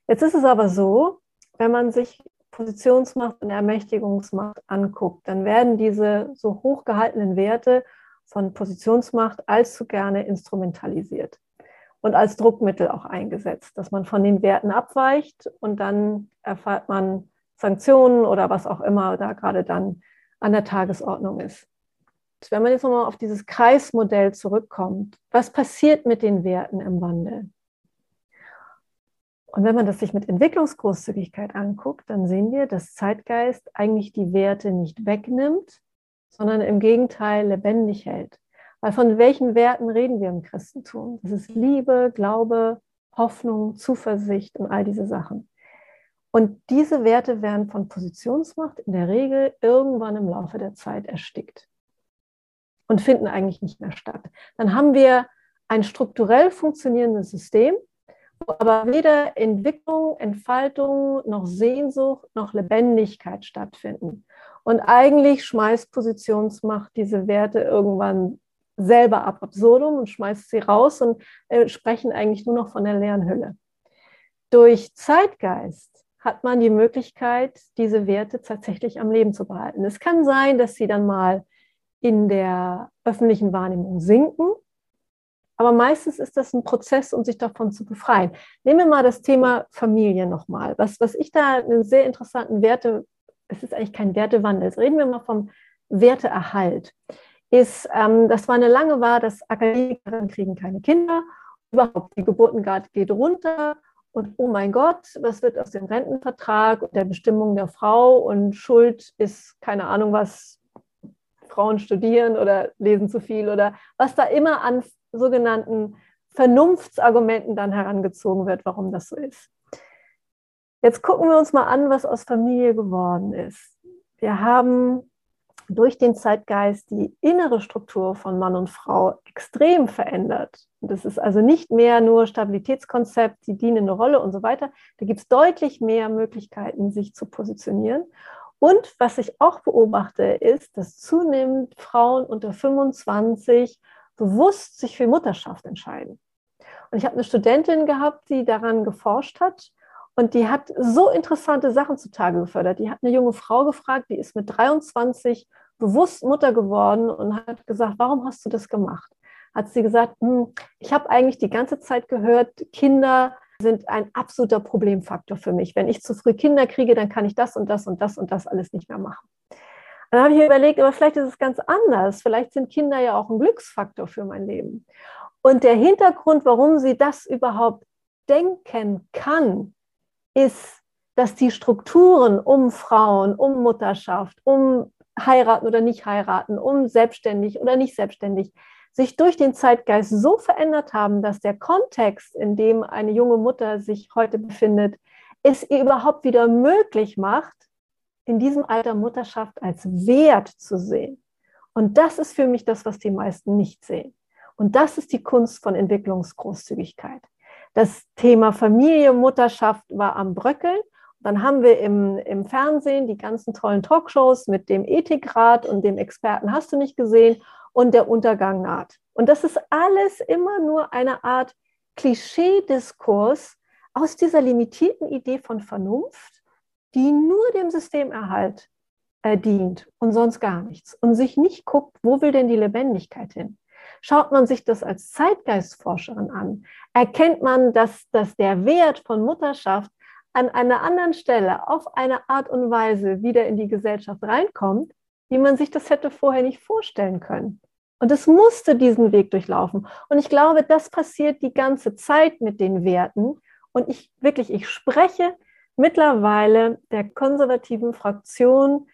Jetzt ist es aber so, wenn man sich Positionsmacht und Ermächtigungsmacht anguckt, dann werden diese so hochgehaltenen Werte von Positionsmacht allzu gerne instrumentalisiert und als Druckmittel auch eingesetzt, dass man von den Werten abweicht und dann erfahrt man Sanktionen oder was auch immer da gerade dann an der Tagesordnung ist. Wenn man jetzt nochmal auf dieses Kreismodell zurückkommt, was passiert mit den Werten im Wandel? Und wenn man das sich mit Entwicklungsgroßzügigkeit anguckt, dann sehen wir, dass Zeitgeist eigentlich die Werte nicht wegnimmt, sondern im Gegenteil lebendig hält. Weil von welchen Werten reden wir im Christentum? Das ist Liebe, Glaube, Hoffnung, Zuversicht und all diese Sachen. Und diese Werte werden von Positionsmacht in der Regel irgendwann im Laufe der Zeit erstickt und finden eigentlich nicht mehr statt. Dann haben wir ein strukturell funktionierendes System, wo aber weder Entwicklung, Entfaltung noch Sehnsucht noch Lebendigkeit stattfinden. Und eigentlich schmeißt Positionsmacht diese Werte irgendwann selber ab absurdum und schmeißt sie raus und äh, sprechen eigentlich nur noch von der leeren Hülle. Durch Zeitgeist hat man die Möglichkeit, diese Werte tatsächlich am Leben zu behalten. Es kann sein, dass sie dann mal in der öffentlichen Wahrnehmung sinken, aber meistens ist das ein Prozess, um sich davon zu befreien. Nehmen wir mal das Thema Familie nochmal. Was, was ich da einen sehr interessanten Werte es ist eigentlich kein Wertewandel. Jetzt reden wir mal vom Werteerhalt. Ist, ähm, das war eine lange war, dass Akademiker kriegen keine Kinder. Überhaupt, die Geburtengrad geht runter. Und oh mein Gott, was wird aus dem Rentenvertrag und der Bestimmung der Frau? Und Schuld ist keine Ahnung, was Frauen studieren oder lesen zu viel oder was da immer an sogenannten Vernunftsargumenten dann herangezogen wird, warum das so ist. Jetzt gucken wir uns mal an, was aus Familie geworden ist. Wir haben durch den Zeitgeist die innere Struktur von Mann und Frau extrem verändert. das ist also nicht mehr nur Stabilitätskonzept, die dienende Rolle und so weiter. Da gibt es deutlich mehr Möglichkeiten, sich zu positionieren. Und was ich auch beobachte, ist, dass zunehmend Frauen unter 25 bewusst sich für Mutterschaft entscheiden. Und ich habe eine Studentin gehabt, die daran geforscht hat und die hat so interessante Sachen zutage gefördert. Die hat eine junge Frau gefragt, die ist mit 23 bewusst Mutter geworden und hat gesagt, warum hast du das gemacht? Hat sie gesagt, hm, ich habe eigentlich die ganze Zeit gehört, Kinder sind ein absoluter Problemfaktor für mich. Wenn ich zu früh Kinder kriege, dann kann ich das und das und das und das alles nicht mehr machen. Dann habe ich überlegt, aber vielleicht ist es ganz anders. Vielleicht sind Kinder ja auch ein Glücksfaktor für mein Leben. Und der Hintergrund, warum sie das überhaupt denken kann, ist, dass die Strukturen um Frauen, um Mutterschaft, um heiraten oder nicht heiraten, um selbstständig oder nicht selbstständig, sich durch den Zeitgeist so verändert haben, dass der Kontext, in dem eine junge Mutter sich heute befindet, es ihr überhaupt wieder möglich macht, in diesem Alter Mutterschaft als Wert zu sehen. Und das ist für mich das, was die meisten nicht sehen. Und das ist die Kunst von Entwicklungsgroßzügigkeit. Das Thema Familie, Mutterschaft war am Bröckeln. Dann haben wir im, im Fernsehen die ganzen tollen Talkshows mit dem Ethikrat und dem Experten hast du nicht gesehen und der Untergang naht. Und das ist alles immer nur eine Art Klischee-Diskurs aus dieser limitierten Idee von Vernunft, die nur dem Systemerhalt äh, dient und sonst gar nichts und sich nicht guckt, wo will denn die Lebendigkeit hin? Schaut man sich das als Zeitgeistforscherin an, erkennt man, dass, dass der Wert von Mutterschaft an einer anderen Stelle auf eine Art und Weise wieder in die Gesellschaft reinkommt, wie man sich das hätte vorher nicht vorstellen können. Und es musste diesen Weg durchlaufen. Und ich glaube, das passiert die ganze Zeit mit den Werten. Und ich wirklich, ich spreche mittlerweile der konservativen Fraktion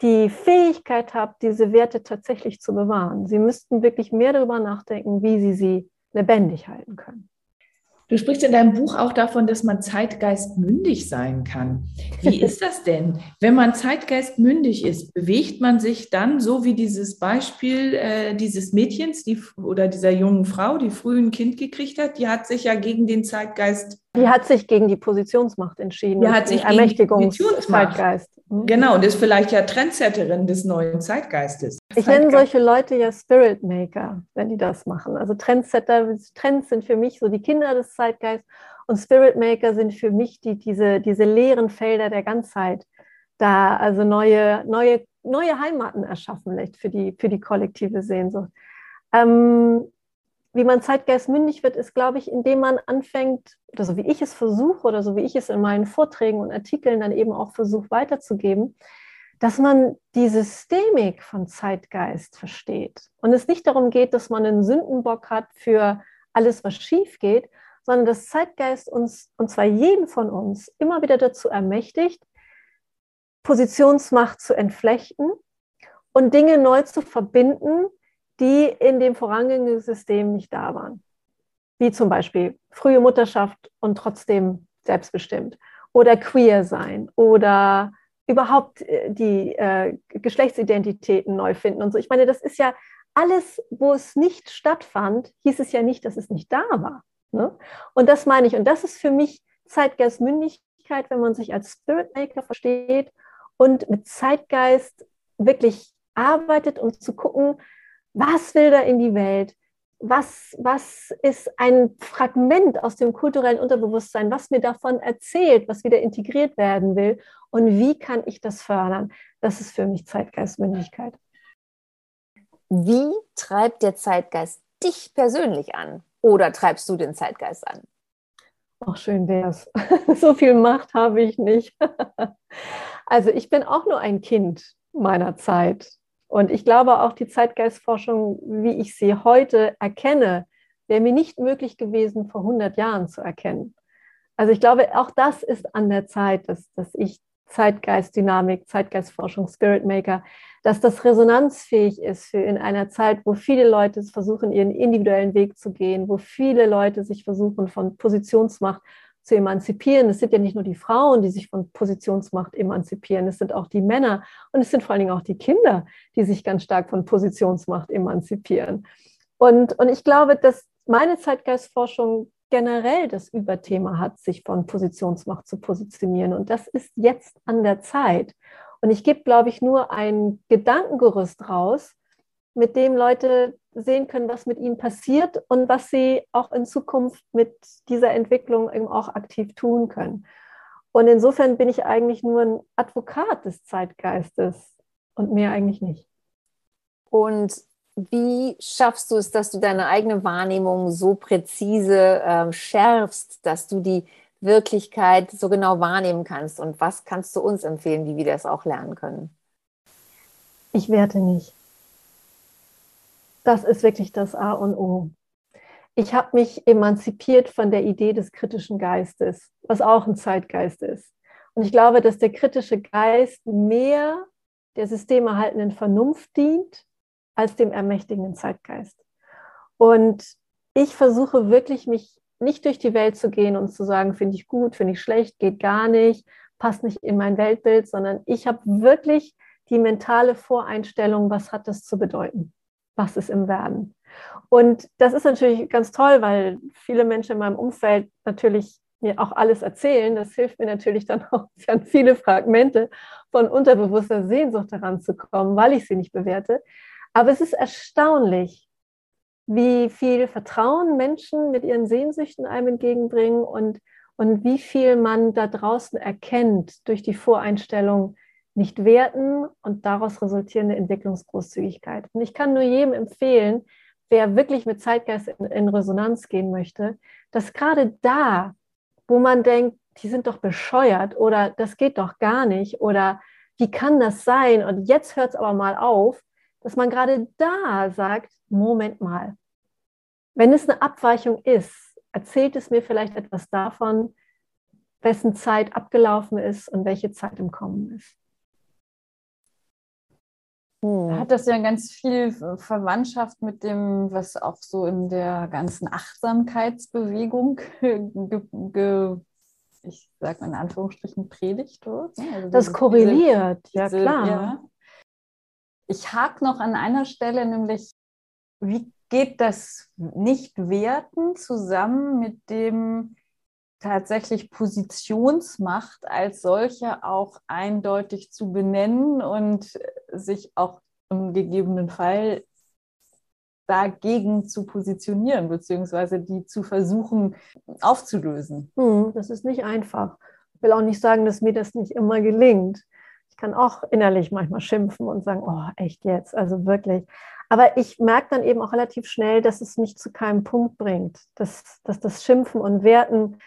die Fähigkeit habe, diese Werte tatsächlich zu bewahren. Sie müssten wirklich mehr darüber nachdenken, wie sie sie lebendig halten können. Du sprichst in deinem Buch auch davon, dass man zeitgeistmündig sein kann. Wie ist das denn? Wenn man zeitgeistmündig ist, bewegt man sich dann so wie dieses Beispiel äh, dieses Mädchens die, oder dieser jungen Frau, die früh ein Kind gekriegt hat, die hat sich ja gegen den Zeitgeist. Die hat sich gegen die Positionsmacht entschieden. Die hat sich gegen die Positionsmacht. Mhm. Genau, und ist vielleicht ja Trendsetterin des neuen Zeitgeistes. Ich nenne solche Leute ja Spirit Maker, wenn die das machen. Also Trendsetter, Trends sind für mich so die Kinder des Zeitgeists und Spirit Maker sind für mich die, diese, diese leeren Felder der Ganzheit. Da also neue, neue, neue Heimaten erschaffen lässt für die, für die kollektive Sehnsucht. Ähm, wie man zeitgeistmündig wird, ist, glaube ich, indem man anfängt, oder so wie ich es versuche oder so wie ich es in meinen Vorträgen und Artikeln dann eben auch versuche weiterzugeben, dass man die Systemik von Zeitgeist versteht. Und es nicht darum geht, dass man einen Sündenbock hat für alles, was schief geht, sondern dass Zeitgeist uns, und zwar jeden von uns, immer wieder dazu ermächtigt, Positionsmacht zu entflechten und Dinge neu zu verbinden, die in dem vorangehenden System nicht da waren. Wie zum Beispiel frühe Mutterschaft und trotzdem selbstbestimmt. Oder queer sein. Oder überhaupt äh, die äh, Geschlechtsidentitäten neu finden und so. Ich meine, das ist ja alles, wo es nicht stattfand, hieß es ja nicht, dass es nicht da war. Ne? Und das meine ich. Und das ist für mich Zeitgeistmündigkeit, wenn man sich als Spirit Maker versteht und mit Zeitgeist wirklich arbeitet, um zu gucken, was will da in die Welt? Was, was ist ein Fragment aus dem kulturellen Unterbewusstsein, was mir davon erzählt, was wieder integriert werden will? Und wie kann ich das fördern? Das ist für mich Zeitgeistmündigkeit. Wie treibt der Zeitgeist dich persönlich an? Oder treibst du den Zeitgeist an? Ach, schön wär's. so viel Macht habe ich nicht. also ich bin auch nur ein Kind meiner Zeit. Und ich glaube auch die Zeitgeistforschung, wie ich sie heute erkenne, wäre mir nicht möglich gewesen, vor 100 Jahren zu erkennen. Also ich glaube, auch das ist an der Zeit, dass, dass ich Zeitgeistdynamik, Zeitgeistforschung, Spirit Maker, dass das resonanzfähig ist für in einer Zeit, wo viele Leute versuchen, ihren individuellen Weg zu gehen, wo viele Leute sich versuchen, von Positionsmacht zu emanzipieren. Es sind ja nicht nur die Frauen, die sich von Positionsmacht emanzipieren, es sind auch die Männer und es sind vor allen Dingen auch die Kinder, die sich ganz stark von Positionsmacht emanzipieren. Und, und ich glaube, dass meine Zeitgeistforschung generell das Überthema hat, sich von Positionsmacht zu positionieren. Und das ist jetzt an der Zeit. Und ich gebe, glaube ich, nur ein Gedankengerüst raus, mit dem Leute sehen können, was mit ihnen passiert und was sie auch in Zukunft mit dieser Entwicklung eben auch aktiv tun können. Und insofern bin ich eigentlich nur ein Advokat des Zeitgeistes und mehr eigentlich nicht. Und wie schaffst du es, dass du deine eigene Wahrnehmung so präzise äh, schärfst, dass du die Wirklichkeit so genau wahrnehmen kannst? Und was kannst du uns empfehlen, wie wir das auch lernen können? Ich werte nicht. Das ist wirklich das A und O. Ich habe mich emanzipiert von der Idee des kritischen Geistes, was auch ein Zeitgeist ist. Und ich glaube, dass der kritische Geist mehr der systemerhaltenden Vernunft dient als dem ermächtigenden Zeitgeist. Und ich versuche wirklich, mich nicht durch die Welt zu gehen und zu sagen, finde ich gut, finde ich schlecht, geht gar nicht, passt nicht in mein Weltbild, sondern ich habe wirklich die mentale Voreinstellung, was hat das zu bedeuten was ist im Werden. Und das ist natürlich ganz toll, weil viele Menschen in meinem Umfeld natürlich mir auch alles erzählen. Das hilft mir natürlich dann auch an viele Fragmente von unterbewusster Sehnsucht heranzukommen, weil ich sie nicht bewerte. Aber es ist erstaunlich, wie viel Vertrauen Menschen mit ihren Sehnsüchten einem entgegenbringen und, und wie viel man da draußen erkennt durch die Voreinstellung, nicht werten und daraus resultierende Entwicklungsgroßzügigkeit. Und ich kann nur jedem empfehlen, wer wirklich mit Zeitgeist in, in Resonanz gehen möchte, dass gerade da, wo man denkt, die sind doch bescheuert oder das geht doch gar nicht oder wie kann das sein und jetzt hört es aber mal auf, dass man gerade da sagt, Moment mal, wenn es eine Abweichung ist, erzählt es mir vielleicht etwas davon, wessen Zeit abgelaufen ist und welche Zeit im Kommen ist. Hm. Hat das ja ganz viel Verwandtschaft mit dem, was auch so in der ganzen Achtsamkeitsbewegung, ge, ich sage mal in Anführungsstrichen, predigt wird. Ne? Also das korreliert, diese, ja diese, klar. Ja. Ich hake noch an einer Stelle, nämlich, wie geht das Nicht-Werten zusammen mit dem tatsächlich Positionsmacht als solche auch eindeutig zu benennen und sich auch im gegebenen Fall dagegen zu positionieren, beziehungsweise die zu versuchen aufzulösen. Hm, das ist nicht einfach. Ich will auch nicht sagen, dass mir das nicht immer gelingt. Ich kann auch innerlich manchmal schimpfen und sagen, oh, echt jetzt, also wirklich. Aber ich merke dann eben auch relativ schnell, dass es mich zu keinem Punkt bringt, dass, dass das Schimpfen und Werten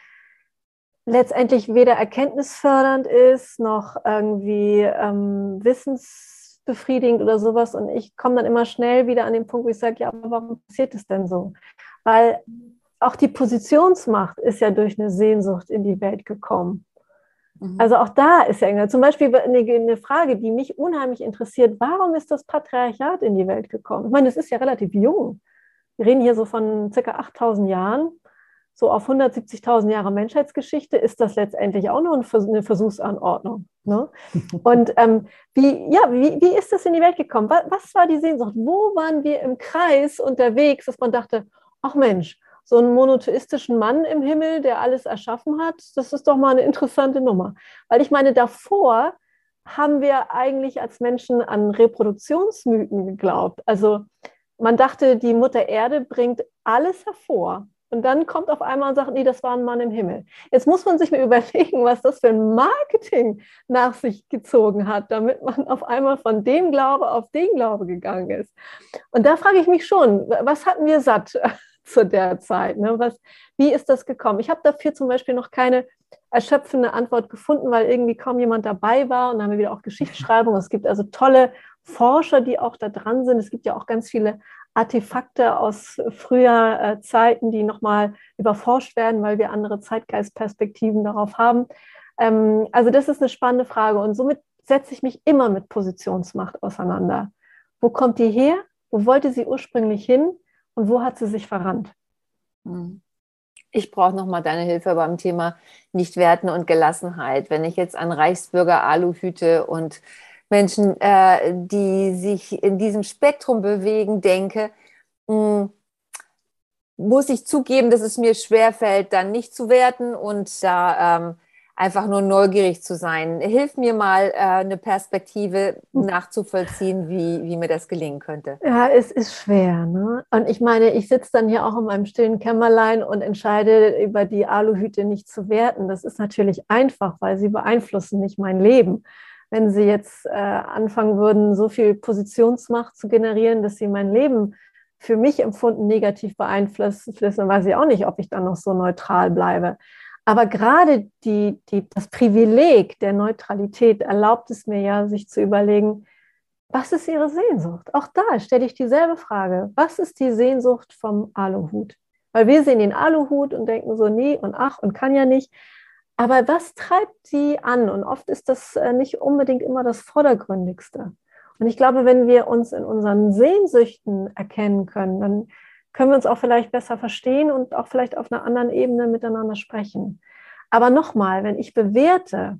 letztendlich weder erkenntnisfördernd ist, noch irgendwie ähm, wissensbefriedigend oder sowas. Und ich komme dann immer schnell wieder an den Punkt, wo ich sage, ja, aber warum passiert es denn so? Weil auch die Positionsmacht ist ja durch eine Sehnsucht in die Welt gekommen. Mhm. Also auch da ist ja zum Beispiel eine, eine, Frage, die mich unheimlich interessiert. Warum ist das Patriarchat in die Welt gekommen? Ich meine, es ist ja relativ jung. Wir reden hier so von circa 8000 Jahren so auf 170.000 Jahre Menschheitsgeschichte ist das letztendlich auch noch eine Versuchsanordnung. Ne? Und ähm, wie, ja, wie, wie ist das in die Welt gekommen? Was, was, war die Sehnsucht? Wo waren wir im Kreis unterwegs, dass man dachte, ach Mensch, so einen monotheistischen Mann im Himmel, der alles erschaffen hat, das ist doch mal eine interessante Nummer. Weil ich meine, davor haben wir eigentlich als Menschen an Reproduktionsmythen geglaubt. Also man dachte, die Mutter Erde bringt alles hervor und dann kommt auf einmal und sagt, nee, das war ein Mann im Himmel. Jetzt muss man sich mal überlegen, was das für ein Marketing nach sich gezogen hat, damit man auf einmal von dem Glaube auf den Glaube gegangen ist. Und da frage ich mich schon, was hatten wir satt zu der Zeit? Ne? Was, wie ist das gekommen? Ich habe dafür zum Beispiel noch keine erschöpfende Antwort gefunden, weil irgendwie kaum jemand dabei war. Und dann haben wir wieder auch Geschichtsschreibung. Es gibt also tolle Forscher, die auch da dran sind. Es gibt ja auch ganz viele Artefakte aus früher äh, Zeiten, die nochmal überforscht werden, weil wir andere Zeitgeistperspektiven darauf haben. Ähm, also das ist eine spannende Frage und somit setze ich mich immer mit Positionsmacht auseinander. Wo kommt die her? Wo wollte sie ursprünglich hin? Und wo hat sie sich verrannt? Hm. Ich brauche nochmal deine Hilfe beim Thema Nichtwerten und Gelassenheit. Wenn ich jetzt an Reichsbürger Aluhüte und Menschen, äh, die sich in diesem Spektrum bewegen, denke, mh, hm, muss ich zugeben, dass es mir schwerfällt, dann nicht zu werten und da ähm, einfach nur neugierig zu sein. Hilf mir mal, äh, eine Perspektive nachzuvollziehen, wie, wie mir das gelingen könnte. Ja, es ist schwer. Ne? Und ich meine, ich sitze dann hier auch in meinem stillen Kämmerlein und entscheide, über die Aluhüte nicht zu werten. Das ist natürlich einfach, weil sie beeinflussen nicht mein Leben wenn sie jetzt äh, anfangen würden, so viel Positionsmacht zu generieren, dass sie mein Leben für mich empfunden negativ beeinflussen, dann weiß ich auch nicht, ob ich dann noch so neutral bleibe. Aber gerade die, die, das Privileg der Neutralität erlaubt es mir ja, sich zu überlegen, was ist ihre Sehnsucht? Auch da stelle ich dieselbe Frage. Was ist die Sehnsucht vom Aluhut? Weil wir sehen den Aluhut und denken so, nee und ach und kann ja nicht. Aber was treibt sie an? Und oft ist das äh, nicht unbedingt immer das Vordergründigste. Und ich glaube, wenn wir uns in unseren Sehnsüchten erkennen können, dann können wir uns auch vielleicht besser verstehen und auch vielleicht auf einer anderen Ebene miteinander sprechen. Aber nochmal, wenn ich bewerte,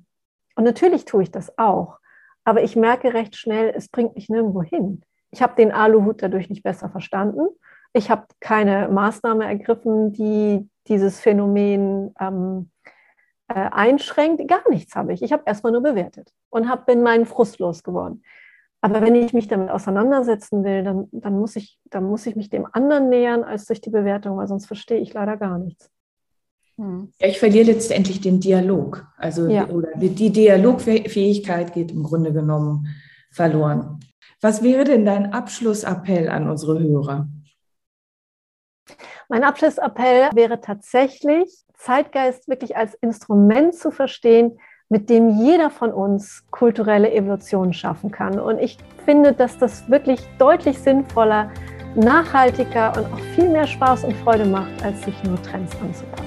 und natürlich tue ich das auch, aber ich merke recht schnell, es bringt mich nirgendwo hin. Ich habe den Aluhut dadurch nicht besser verstanden. Ich habe keine Maßnahme ergriffen, die dieses Phänomen ähm, äh, einschränkt. Gar nichts habe ich. Ich habe erstmal nur bewertet und hab, bin meinen Frust losgeworden. Aber wenn ich mich damit auseinandersetzen will, dann, dann, muss ich, dann muss ich mich dem anderen nähern als durch die Bewertung, weil sonst verstehe ich leider gar nichts. Hm. Ja, ich verliere letztendlich den Dialog. Also ja. oder die Dialogfähigkeit geht im Grunde genommen verloren. Was wäre denn dein Abschlussappell an unsere Hörer? Mein Abschlussappell wäre tatsächlich, Zeitgeist wirklich als Instrument zu verstehen, mit dem jeder von uns kulturelle Evolution schaffen kann. Und ich finde, dass das wirklich deutlich sinnvoller, nachhaltiger und auch viel mehr Spaß und Freude macht, als sich nur Trends anzupassen.